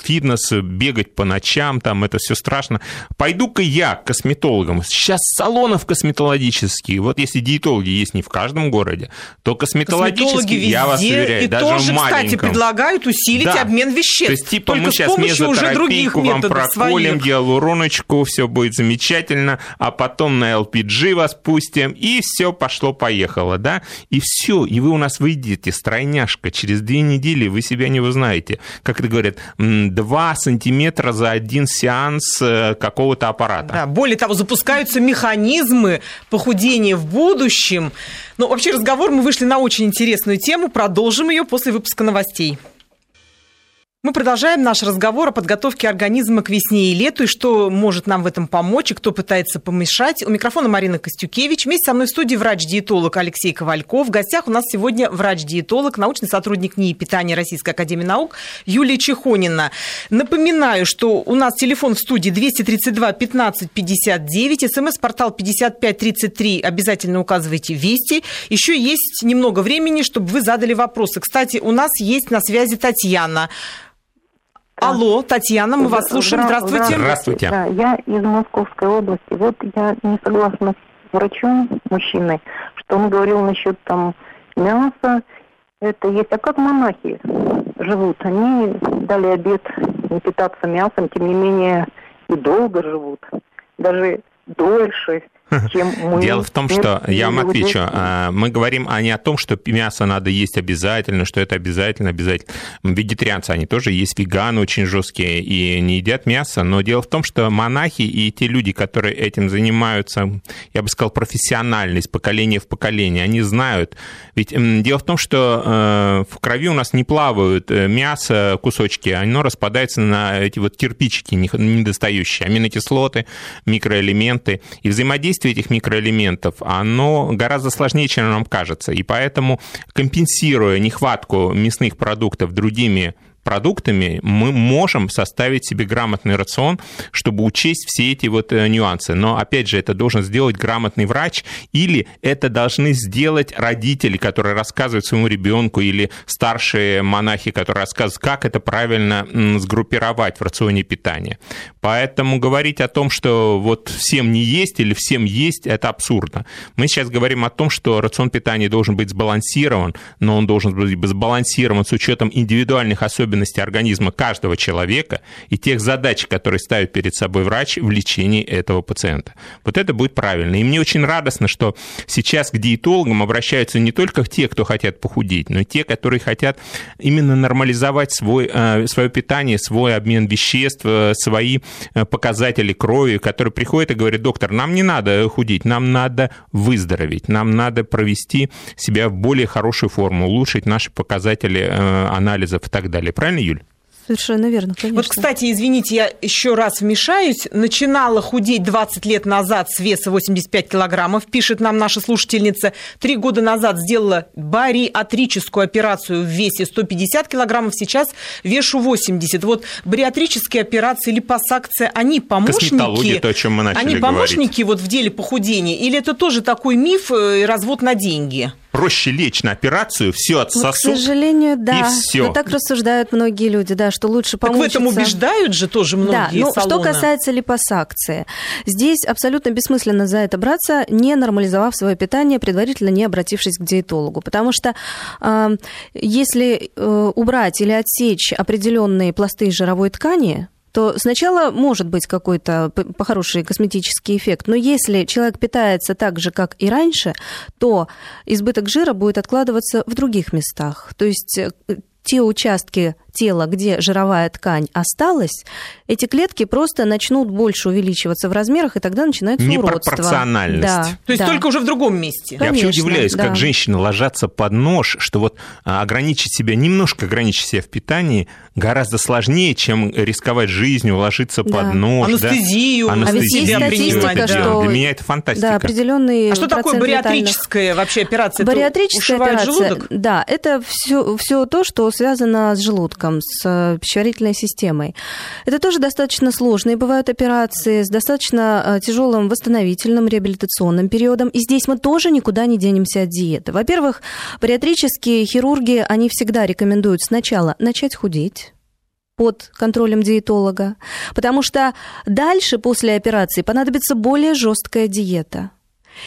фитнес, бегать по ночам, там это все страшно. Пойду-ка я к косметологам. Сейчас салонов косметологических, вот если диетологи есть не в каждом городе, то косметологические, везде, я вас уверяю, и даже тоже, маленьком. кстати, предлагают усилить да. обмен веществ. То есть, типа, Только мы сейчас мезотерапийку вам проколем, гиалуроночку, все будет замечательно, а потом на LPG вас спустим, и все пошло-поехало, да, и все, и вы у нас выйдете, стройняшка, через две недели вы себя не узнаете. Как это говорят, 2 сантиметра за один сеанс э, какого-то аппарата. Да, более того, запускаются механизмы похудения в будущем. Но вообще разговор мы вышли на очень интересную тему, продолжим ее после выпуска новостей. Мы продолжаем наш разговор о подготовке организма к весне и лету, и что может нам в этом помочь, и кто пытается помешать. У микрофона Марина Костюкевич. Вместе со мной в студии врач-диетолог Алексей Ковальков. В гостях у нас сегодня врач-диетолог, научный сотрудник НИИ питания Российской Академии Наук Юлия Чехонина. Напоминаю, что у нас телефон в студии 232 15 59, смс-портал 5533, обязательно указывайте «Вести». Еще есть немного времени, чтобы вы задали вопросы. Кстати, у нас есть на связи Татьяна. Алло, Татьяна, мы вас слушаем. Здравствуйте. Здравствуйте. Да, я из Московской области. Вот я не согласна с врачом, мужчиной, что он говорил насчет там мяса. Это есть. А как монахи живут? Они дали обед не питаться мясом, тем не менее и долго живут. Даже дольше, чем мы. Дело в том, что, я вам отвечу, а, мы говорим а не о том, что мясо надо есть обязательно, что это обязательно, обязательно. Вегетарианцы, они тоже есть веганы очень жесткие и не едят мясо, но дело в том, что монахи и те люди, которые этим занимаются, я бы сказал, профессионально, из поколения в поколение, они знают. Ведь дело в том, что э, в крови у нас не плавают э, мясо, кусочки, оно распадается на эти вот кирпичики недостающие, аминокислоты, микроэлементы, и взаимодействие взаимодействие этих микроэлементов, оно гораздо сложнее, чем нам кажется. И поэтому, компенсируя нехватку мясных продуктов другими продуктами мы можем составить себе грамотный рацион, чтобы учесть все эти вот э, нюансы. Но, опять же, это должен сделать грамотный врач, или это должны сделать родители, которые рассказывают своему ребенку, или старшие монахи, которые рассказывают, как это правильно сгруппировать в рационе питания. Поэтому говорить о том, что вот всем не есть или всем есть, это абсурдно. Мы сейчас говорим о том, что рацион питания должен быть сбалансирован, но он должен быть сбалансирован с учетом индивидуальных особенностей особенности организма каждого человека и тех задач, которые ставит перед собой врач в лечении этого пациента. Вот это будет правильно. И мне очень радостно, что сейчас к диетологам обращаются не только те, кто хотят похудеть, но и те, которые хотят именно нормализовать свой, э, свое питание, свой обмен веществ, э, свои э, показатели крови, которые приходят и говорят, доктор, нам не надо худеть, нам надо выздороветь, нам надо провести себя в более хорошую форму, улучшить наши показатели анализов и так далее. Правильно, Юль? Совершенно верно, конечно. Вот, кстати, извините, я еще раз вмешаюсь. Начинала худеть 20 лет назад с веса 85 килограммов, пишет нам наша слушательница. Три года назад сделала бариатрическую операцию в весе 150 килограммов, сейчас вешу 80. Вот бариатрические операции, липосакция, они помощники? То, о чем мы начали Они помощники говорить. вот в деле похудения? Или это тоже такой миф э, и развод на деньги? Проще лечь на операцию, все отсосут. Вот, к сожалению, да. И все. Но так рассуждают многие люди, да, что лучше помочь. Так в этом убеждают же тоже многие Да, ну, салоны. что касается липосакции. Здесь абсолютно бессмысленно за это браться, не нормализовав свое питание, предварительно не обратившись к диетологу. Потому что э, если э, убрать или отсечь определенные пласты жировой ткани, то сначала может быть какой-то по-хороший косметический эффект, но если человек питается так же, как и раньше, то избыток жира будет откладываться в других местах. То есть э, те участки тела, где жировая ткань осталась, эти клетки просто начнут больше увеличиваться в размерах, и тогда начинается уродство. Непропорциональность. Да, То есть да. только уже в другом месте. Конечно, Я вообще удивляюсь, да. как женщины ложатся под нож, что вот а, ограничить себя, немножко ограничить себя в питании гораздо сложнее, чем рисковать жизнью, ложиться да. под нож. Анестезию. Да? Анестезию. А ведь есть статистика, что... Для меня это фантастика. Да, определенный А что такое бариатрическая витальных... вообще операция? Бариатрическая операция, желудок? да, это все, все то, что связано с желудком, с э, пищеварительной системой. Это тоже достаточно сложные бывают операции с достаточно э, тяжелым восстановительным реабилитационным периодом. И здесь мы тоже никуда не денемся от диеты. Во-первых, бариатрические хирурги, они всегда рекомендуют сначала начать худеть, под контролем диетолога, потому что дальше после операции понадобится более жесткая диета.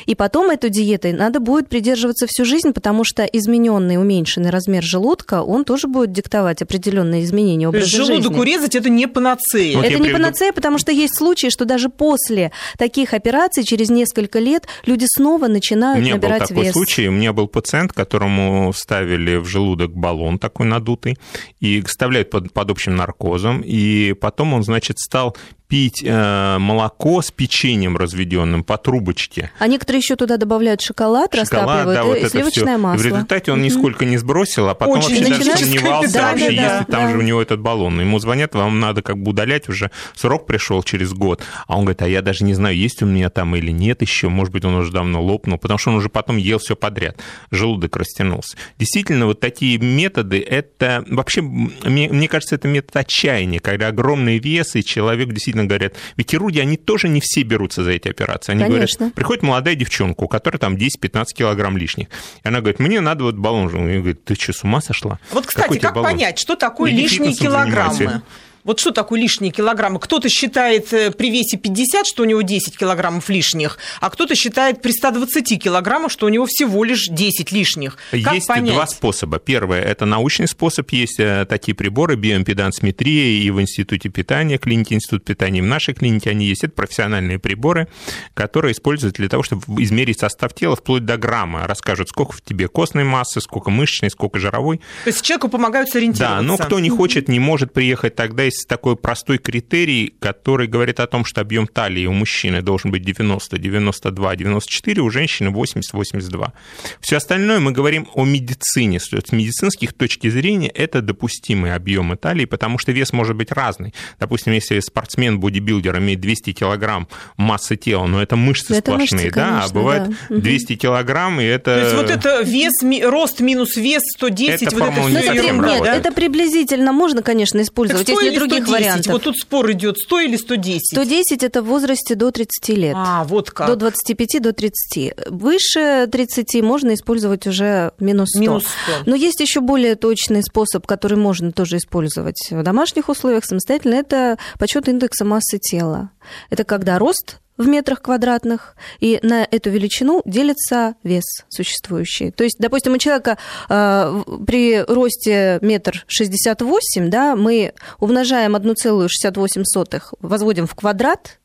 И потом этой диетой надо будет придерживаться всю жизнь, потому что измененный, уменьшенный размер желудка, он тоже будет диктовать определенные изменения образа есть желудок жизни. урезать это не панацея. Вот это не приведу... панацея, потому что есть случаи, что даже после таких операций, через несколько лет, люди снова начинают у меня набирать был такой вес. случай. У меня был пациент, которому ставили в желудок баллон такой надутый, и вставляют под, под общим наркозом, и потом он, значит, стал пить э, молоко с печеньем разведенным по трубочке. А некоторые еще туда добавляют шоколад, шоколад растапливают, да, вот и сливочное всё. масло. И в результате он нисколько не сбросил, а потом Очень вообще даже сомневался, да, вообще, да, если да, там да. же у него этот баллон. Ему звонят, вам надо как бы удалять уже, срок пришел через год. А он говорит, а я даже не знаю, есть у меня там или нет еще, может быть, он уже давно лопнул, потому что он уже потом ел все подряд, желудок растянулся. Действительно, вот такие методы, это вообще, мне, мне кажется, это метод отчаяния, когда огромный вес, и человек действительно говорят, ведь хирурги, они тоже не все берутся за эти операции. Они Конечно. говорят, приходит молодая девчонка, у которой там 10-15 килограмм лишних. И она говорит, мне надо вот баллон. И говорит, ты что, с ума сошла? Вот, кстати, Какой как баллон? понять, что такое Иди лишние килограммы? Вот что такое лишние килограммы? Кто-то считает э, при весе 50, что у него 10 килограммов лишних, а кто-то считает при 120 килограммах, что у него всего лишь 10 лишних. Как есть понять? два способа. Первое – это научный способ. Есть э, такие приборы, биоимпедансметрия и в Институте питания, клинике Институт питания, и в нашей клинике они есть. Это профессиональные приборы, которые используют для того, чтобы измерить состав тела вплоть до грамма. Расскажут, сколько в тебе костной массы, сколько мышечной, сколько жировой. То есть человеку помогают сориентироваться. Да, но кто не хочет, не может приехать, тогда есть такой простой критерий, который говорит о том, что объем талии у мужчины должен быть 90, 92, 94, у женщины 80, 82. Все остальное мы говорим о медицине. С медицинских точки зрения это допустимые объемы талии, потому что вес может быть разный. Допустим, если спортсмен, бодибилдер имеет 200 килограмм массы тела, но это мышцы это сплошные, мышцы, конечно, да, а бывает да. 200 килограмм, и это... То есть вот это вес, рост минус вес 110, это вот это все Нет, это приблизительно можно, конечно, использовать, так если других 110? вариантов. Вот тут спор идет, 100 или 110? 110 это в возрасте до 30 лет. А, вот как. До 25, до 30. Выше 30 можно использовать уже минус 100. Минус 100. Но есть еще более точный способ, который можно тоже использовать в домашних условиях самостоятельно, это подсчет индекса массы тела. Это когда рост в метрах квадратных, и на эту величину делится вес существующий. То есть, допустим, у человека э, при росте метр шестьдесят восемь, да, мы умножаем 1,68, возводим в квадрат,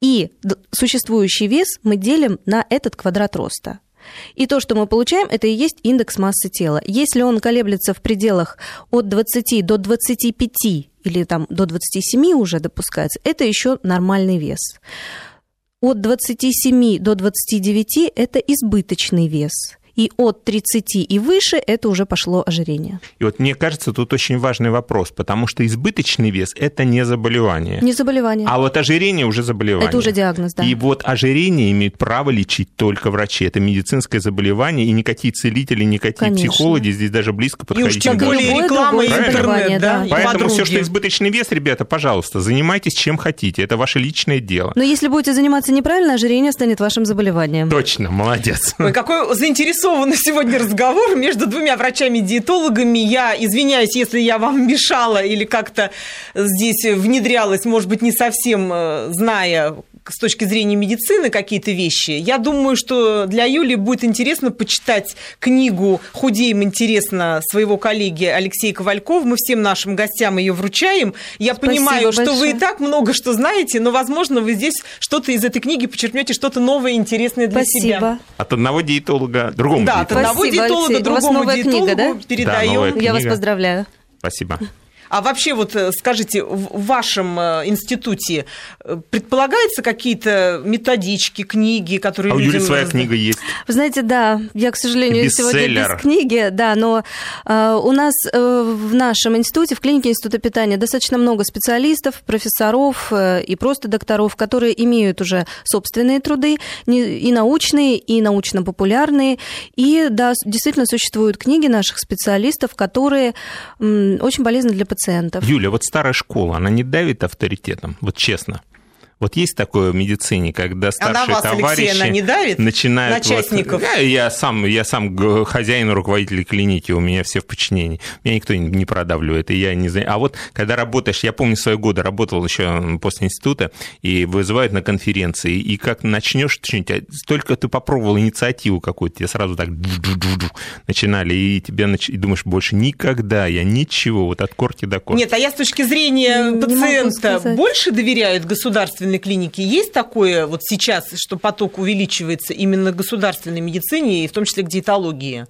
и существующий вес мы делим на этот квадрат роста. И то, что мы получаем, это и есть индекс массы тела. Если он колеблется в пределах от 20 до 25 или там до 27 уже допускается, это еще нормальный вес от 27 до 29 это избыточный вес и от 30 и выше это уже пошло ожирение. И вот мне кажется, тут очень важный вопрос, потому что избыточный вес – это не заболевание. Не заболевание. А вот ожирение уже заболевание. Это уже диагноз, да. И вот ожирение имеют право лечить только врачи. Это медицинское заболевание, и никакие целители, никакие Конечно. психологи здесь даже близко подходить не будут. И реклама, и интернет, да. Поэтому все, что избыточный вес, ребята, пожалуйста, занимайтесь чем хотите. Это ваше личное дело. Но если будете заниматься неправильно, ожирение станет вашим заболеванием. Точно, молодец. Ой, какой заинтересованный заинтересованный сегодня разговор между двумя врачами-диетологами. Я извиняюсь, если я вам мешала или как-то здесь внедрялась, может быть, не совсем э, зная с точки зрения медицины какие-то вещи. Я думаю, что для Юли будет интересно почитать книгу «Худеем интересно» своего коллеги Алексея Ковалькова. Мы всем нашим гостям ее вручаем. Я Спасибо понимаю, большое. что вы и так много что знаете, но, возможно, вы здесь что-то из этой книги почерпнете, что-то новое, интересное для Спасибо. себя. От одного диетолога другому Да, от одного диетолога другому диетологу книга, да? передаем. Да, Я вас поздравляю. Спасибо. А вообще, вот э, скажите, в вашем э, институте э, предполагаются какие-то методички, книги, которые а у Юли своя книга есть. Вы знаете, да, я, к сожалению, сегодня без книги, да, но э, у нас э, в нашем институте, в клинике Института питания достаточно много специалистов, профессоров э, и просто докторов, которые имеют уже собственные труды, и научные, и научно-популярные, и, да, действительно существуют книги наших специалистов, которые э, очень полезны для пациентов пациентов. Юля, вот старая школа, она не давит авторитетом, вот честно? Вот есть такое в медицине, когда старшие а на вас, товарищи Алексей, не давит начинают... Начальников? Вот, я, я, сам, я сам хозяин, руководитель клиники, у меня все в подчинении. Меня никто не продавливает, и я не знаю. А вот когда работаешь, я помню свои годы, работал еще после института, и вызывают на конференции, и как начнешь что-нибудь, а только ты попробовал инициативу какую-то, тебе сразу так начинали, и тебе нач... и думаешь, больше никогда я ничего, вот от корки до корки. Нет, а я с точки зрения не пациента больше доверяют государственной государственной клинике есть такое вот сейчас, что поток увеличивается именно к государственной медицине, и в том числе к диетологии?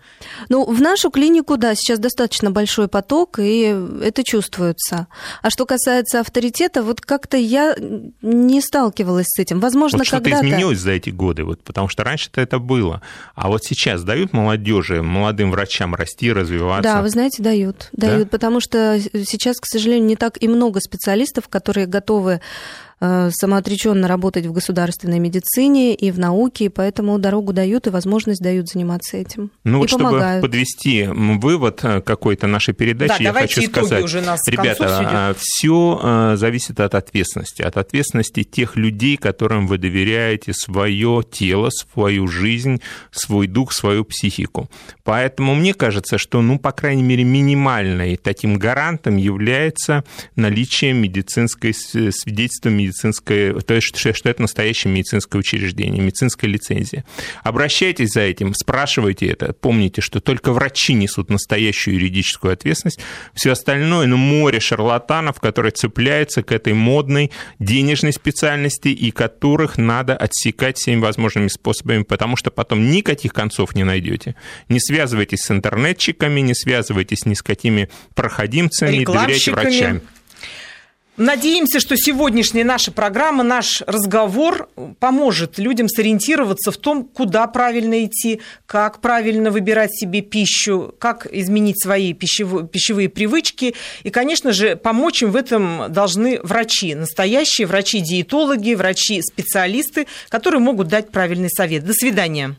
Ну, в нашу клинику, да, сейчас достаточно большой поток, и это чувствуется. А что касается авторитета, вот как-то я не сталкивалась с этим. Возможно, вот что-то когда-то... изменилось за эти годы, вот, потому что раньше-то это было. А вот сейчас дают молодежи, молодым врачам расти, развиваться? Да, вы знаете, дают. Дают, да? потому что сейчас, к сожалению, не так и много специалистов, которые готовы самоотреченно работать в государственной медицине и в науке, и поэтому дорогу дают и возможность дают заниматься этим. Ну и вот чтобы помогают. подвести вывод э, какой-то нашей передачи, Да, я давайте хочу сказать, уже нас ребята, все зависит от ответственности, от ответственности тех людей, которым вы доверяете свое тело, свою жизнь, свой дух, свою психику. Поэтому мне кажется, что, ну, по крайней мере, минимальной таким гарантом является наличие медицинской свидетельства медицинской, то есть что это настоящее медицинское учреждение, медицинская лицензия. Обращайтесь за этим, спрашивайте это. Помните, что только врачи несут настоящую юридическую ответственность. Все остальное, ну, море шарлатанов, которые цепляются к этой модной денежной специальности и которых надо отсекать всеми возможными способами, потому что потом никаких концов не найдете. Не связывайтесь с интернетчиками, не связывайтесь ни с какими проходимцами, доверяйте врачам. Надеемся, что сегодняшняя наша программа, наш разговор поможет людям сориентироваться в том, куда правильно идти, как правильно выбирать себе пищу, как изменить свои пищевые, пищевые привычки. И, конечно же, помочь им в этом должны врачи, настоящие врачи-диетологи, врачи-специалисты, которые могут дать правильный совет. До свидания.